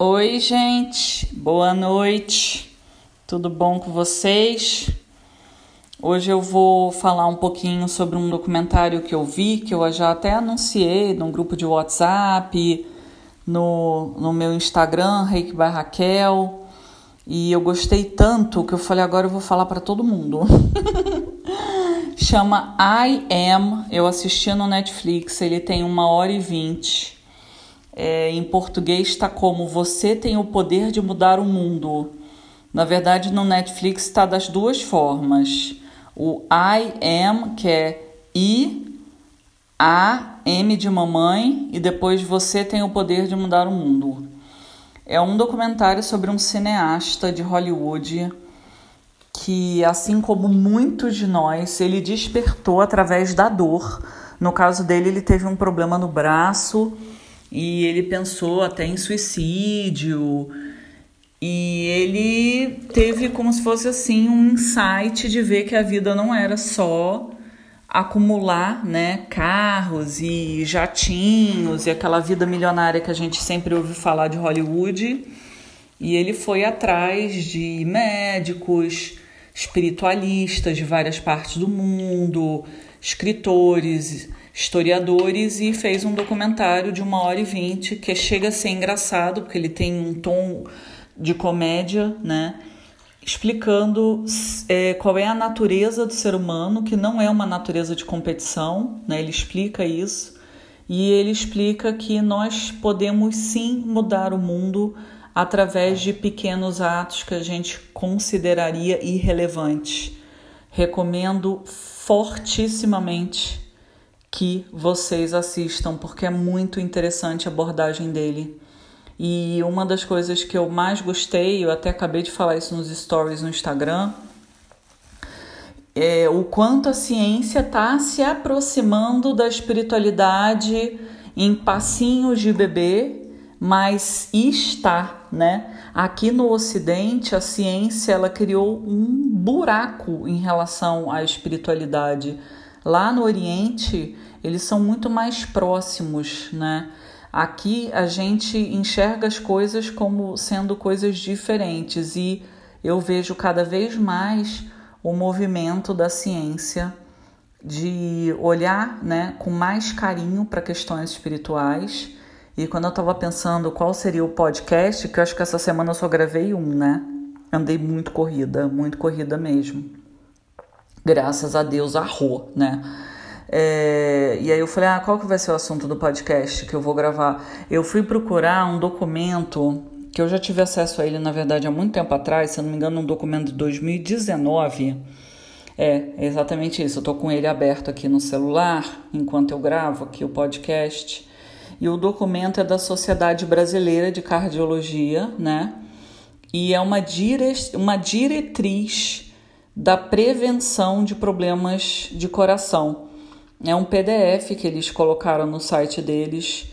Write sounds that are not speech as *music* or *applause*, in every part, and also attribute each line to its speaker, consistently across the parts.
Speaker 1: Oi, gente, boa noite, tudo bom com vocês? Hoje eu vou falar um pouquinho sobre um documentário que eu vi, que eu já até anunciei no grupo de WhatsApp, no, no meu Instagram, Reiki by Raquel, e eu gostei tanto que eu falei agora eu vou falar para todo mundo. *laughs* Chama I Am, eu assisti no Netflix, ele tem uma hora e vinte é, em português está como Você tem o poder de mudar o mundo. Na verdade, no Netflix está das duas formas. O I am, que é I, A, M de mamãe, e depois Você tem o poder de mudar o mundo. É um documentário sobre um cineasta de Hollywood que, assim como muitos de nós, ele despertou através da dor. No caso dele, ele teve um problema no braço e ele pensou até em suicídio. E ele teve como se fosse assim um insight de ver que a vida não era só acumular, né, carros e jatinhos e aquela vida milionária que a gente sempre ouve falar de Hollywood. E ele foi atrás de médicos, espiritualistas de várias partes do mundo, escritores, historiadores e fez um documentário de uma hora e vinte que chega a ser engraçado porque ele tem um tom de comédia, né? Explicando é, qual é a natureza do ser humano, que não é uma natureza de competição, né? Ele explica isso e ele explica que nós podemos sim mudar o mundo através de pequenos atos que a gente consideraria irrelevantes. Recomendo fortissimamente que vocês assistam, porque é muito interessante a abordagem dele. E uma das coisas que eu mais gostei, eu até acabei de falar isso nos stories no Instagram, é o quanto a ciência está se aproximando da espiritualidade em passinhos de bebê, mas está, né? Aqui no Ocidente, a ciência ela criou um buraco em relação à espiritualidade Lá no Oriente, eles são muito mais próximos, né? Aqui a gente enxerga as coisas como sendo coisas diferentes e eu vejo cada vez mais o movimento da ciência de olhar né, com mais carinho para questões espirituais. E quando eu estava pensando qual seria o podcast, que eu acho que essa semana eu só gravei um, né? Andei muito corrida, muito corrida mesmo graças a Deus, arrou, né? É, e aí eu falei, ah, qual que vai ser o assunto do podcast que eu vou gravar? Eu fui procurar um documento que eu já tive acesso a ele, na verdade, há muito tempo atrás, se eu não me engano, um documento de 2019. É, é exatamente isso. Eu tô com ele aberto aqui no celular enquanto eu gravo aqui o podcast. E o documento é da Sociedade Brasileira de Cardiologia, né? E é uma, dire... uma diretriz da prevenção de problemas de coração. É um PDF que eles colocaram no site deles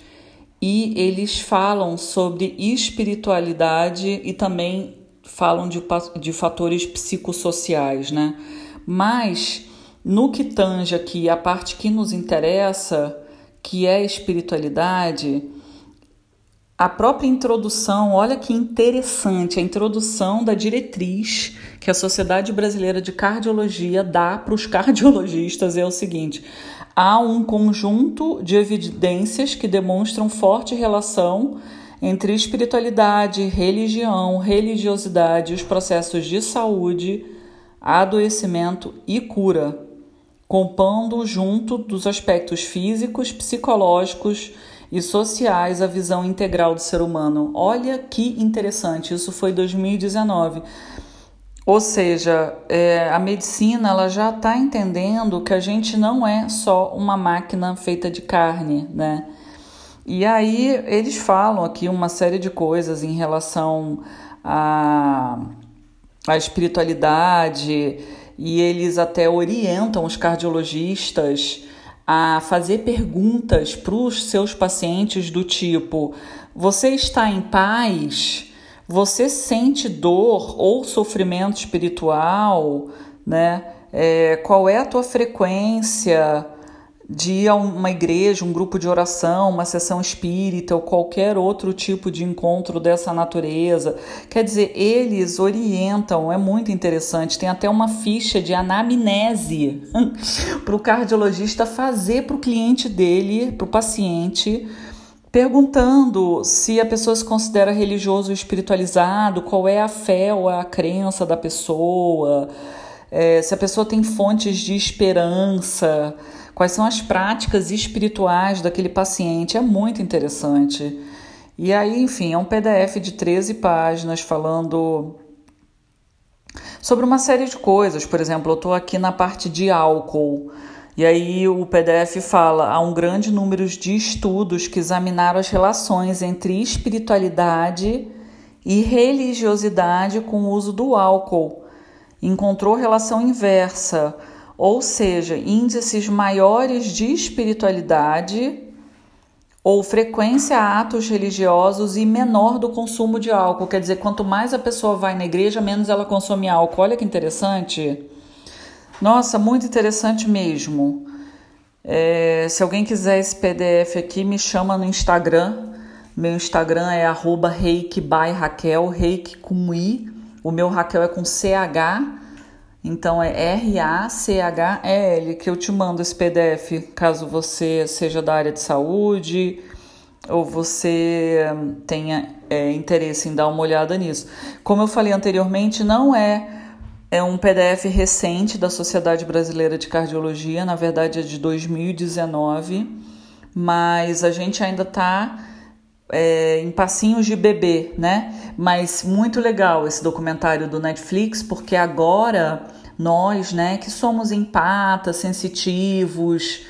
Speaker 1: e eles falam sobre espiritualidade e também falam de, de fatores psicossociais, né? Mas no que tange aqui a parte que nos interessa, que é espiritualidade, a própria introdução, olha que interessante, a introdução da diretriz que a Sociedade Brasileira de Cardiologia dá para os cardiologistas é o seguinte: há um conjunto de evidências que demonstram forte relação entre espiritualidade, religião, religiosidade os processos de saúde, adoecimento e cura, compondo junto dos aspectos físicos, psicológicos e sociais a visão integral do ser humano. Olha que interessante, isso foi 2019. Ou seja, é, a medicina ela já está entendendo que a gente não é só uma máquina feita de carne, né? E aí eles falam aqui uma série de coisas em relação à, à espiritualidade e eles até orientam os cardiologistas a fazer perguntas para os seus pacientes do tipo: você está em paz? Você sente dor ou sofrimento espiritual, né? É, qual é a tua frequência de ir a uma igreja, um grupo de oração, uma sessão espírita ou qualquer outro tipo de encontro dessa natureza. Quer dizer, eles orientam, é muito interessante. Tem até uma ficha de anamnese *laughs* para o cardiologista fazer para o cliente dele, para o paciente, perguntando se a pessoa se considera religioso ou espiritualizado, qual é a fé ou a crença da pessoa, é, se a pessoa tem fontes de esperança quais são as práticas espirituais daquele paciente. É muito interessante. E aí, enfim, é um PDF de 13 páginas falando sobre uma série de coisas. Por exemplo, eu estou aqui na parte de álcool. E aí o PDF fala: há um grande número de estudos que examinaram as relações entre espiritualidade e religiosidade com o uso do álcool. Encontrou relação inversa ou seja, índices maiores de espiritualidade ou frequência a atos religiosos e menor do consumo de álcool. Quer dizer, quanto mais a pessoa vai na igreja, menos ela consome álcool. Olha que interessante. Nossa, muito interessante mesmo. É, se alguém quiser esse PDF aqui, me chama no Instagram. Meu Instagram é arroba reiki by Raquel, reiki com I. O meu Raquel é com CH. Então é R-A-C-H-E-L que eu te mando esse PDF, caso você seja da área de saúde ou você hum, tenha é, interesse em dar uma olhada nisso. Como eu falei anteriormente, não é, é um PDF recente da Sociedade Brasileira de Cardiologia, na verdade é de 2019, mas a gente ainda está é, em passinhos de bebê, né? Mas muito legal esse documentário do Netflix, porque agora nós, né, que somos empatas, sensitivos,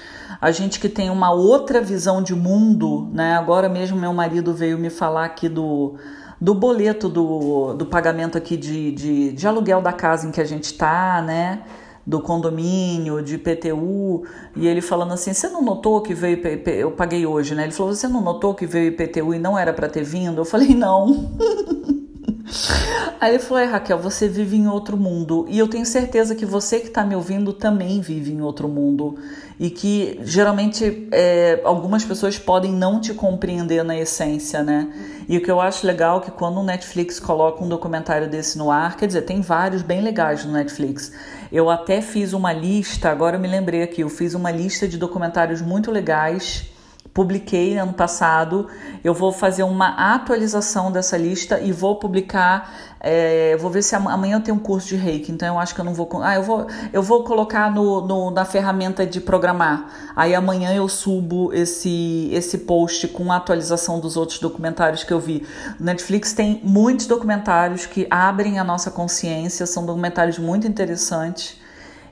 Speaker 1: a gente que tem uma outra visão de mundo, né? Agora mesmo meu marido veio me falar aqui do, do boleto do, do pagamento aqui de, de, de aluguel da casa em que a gente tá, né? Do condomínio, de IPTU, e ele falando assim: Você não notou que veio. Eu paguei hoje, né? Ele falou: Você não notou que veio IPTU e não era para ter vindo? Eu falei: Não. *laughs* *laughs* Aí ele falou: é, Raquel, você vive em outro mundo. E eu tenho certeza que você que está me ouvindo também vive em outro mundo. E que geralmente é, algumas pessoas podem não te compreender na essência, né? E o que eu acho legal é que quando o Netflix coloca um documentário desse no ar, quer dizer, tem vários bem legais no Netflix. Eu até fiz uma lista, agora eu me lembrei aqui, eu fiz uma lista de documentários muito legais publiquei ano passado. Eu vou fazer uma atualização dessa lista e vou publicar. É, vou ver se amanhã eu tenho um curso de reiki, então eu acho que eu não vou. Ah, eu vou, eu vou colocar no, no, na ferramenta de programar. Aí amanhã eu subo esse, esse post com a atualização dos outros documentários que eu vi. Netflix tem muitos documentários que abrem a nossa consciência, são documentários muito interessantes.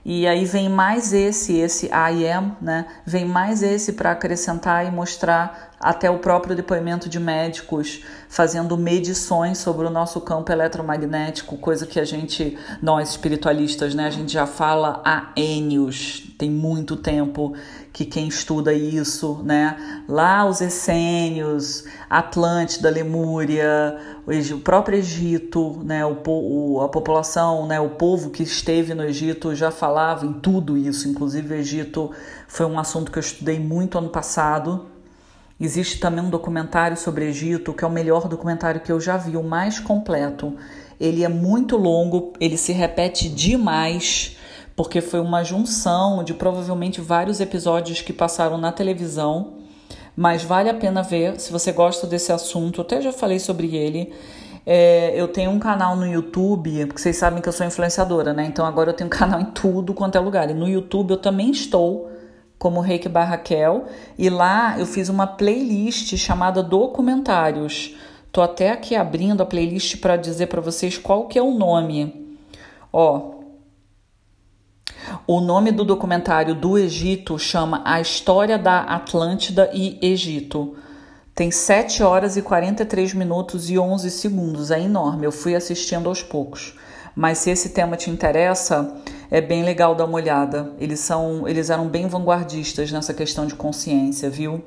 Speaker 1: E aí vem mais esse, esse I am, né? Vem mais esse para acrescentar e mostrar até o próprio depoimento de médicos fazendo medições sobre o nosso campo eletromagnético, coisa que a gente, nós espiritualistas, né, a gente já fala há anos, tem muito tempo que quem estuda isso, né, lá os essênios, Atlântida, Lemúria, o próprio Egito, né, o, o, a população, né, o povo que esteve no Egito já falava em tudo isso, inclusive o Egito foi um assunto que eu estudei muito ano passado, Existe também um documentário sobre Egito, que é o melhor documentário que eu já vi, o mais completo. Ele é muito longo, ele se repete demais, porque foi uma junção de provavelmente vários episódios que passaram na televisão. Mas vale a pena ver se você gosta desse assunto. Eu até já falei sobre ele. É, eu tenho um canal no YouTube, porque vocês sabem que eu sou influenciadora, né? Então agora eu tenho um canal em tudo quanto é lugar. E no YouTube eu também estou como Reiki Barraquel, e lá eu fiz uma playlist chamada Documentários. Tô até aqui abrindo a playlist para dizer para vocês qual que é o nome. Ó, o nome do documentário do Egito chama A História da Atlântida e Egito. Tem 7 horas e 43 minutos e 11 segundos, é enorme. Eu fui assistindo aos poucos. Mas se esse tema te interessa, é bem legal dar uma olhada. Eles são, eles eram bem vanguardistas nessa questão de consciência, viu?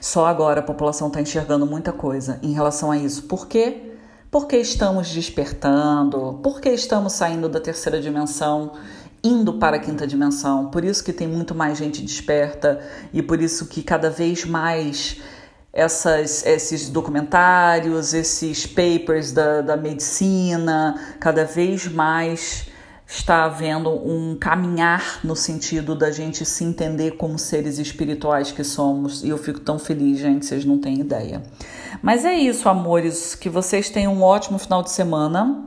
Speaker 1: Só agora a população está enxergando muita coisa em relação a isso. Por quê? Porque estamos despertando, porque estamos saindo da terceira dimensão indo para a quinta dimensão. Por isso que tem muito mais gente desperta e por isso que cada vez mais essas, esses documentários, esses papers da, da medicina, cada vez mais está havendo um caminhar no sentido da gente se entender como seres espirituais que somos. E eu fico tão feliz, gente, vocês não têm ideia. Mas é isso, amores, que vocês tenham um ótimo final de semana.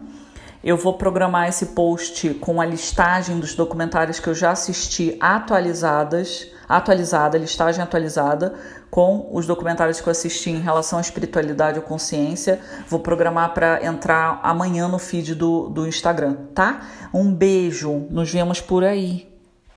Speaker 1: Eu vou programar esse post com a listagem dos documentários que eu já assisti atualizadas, atualizada, listagem atualizada, com os documentários que eu assisti em relação à espiritualidade ou consciência. Vou programar para entrar amanhã no feed do, do Instagram, tá? Um beijo, nos vemos por aí.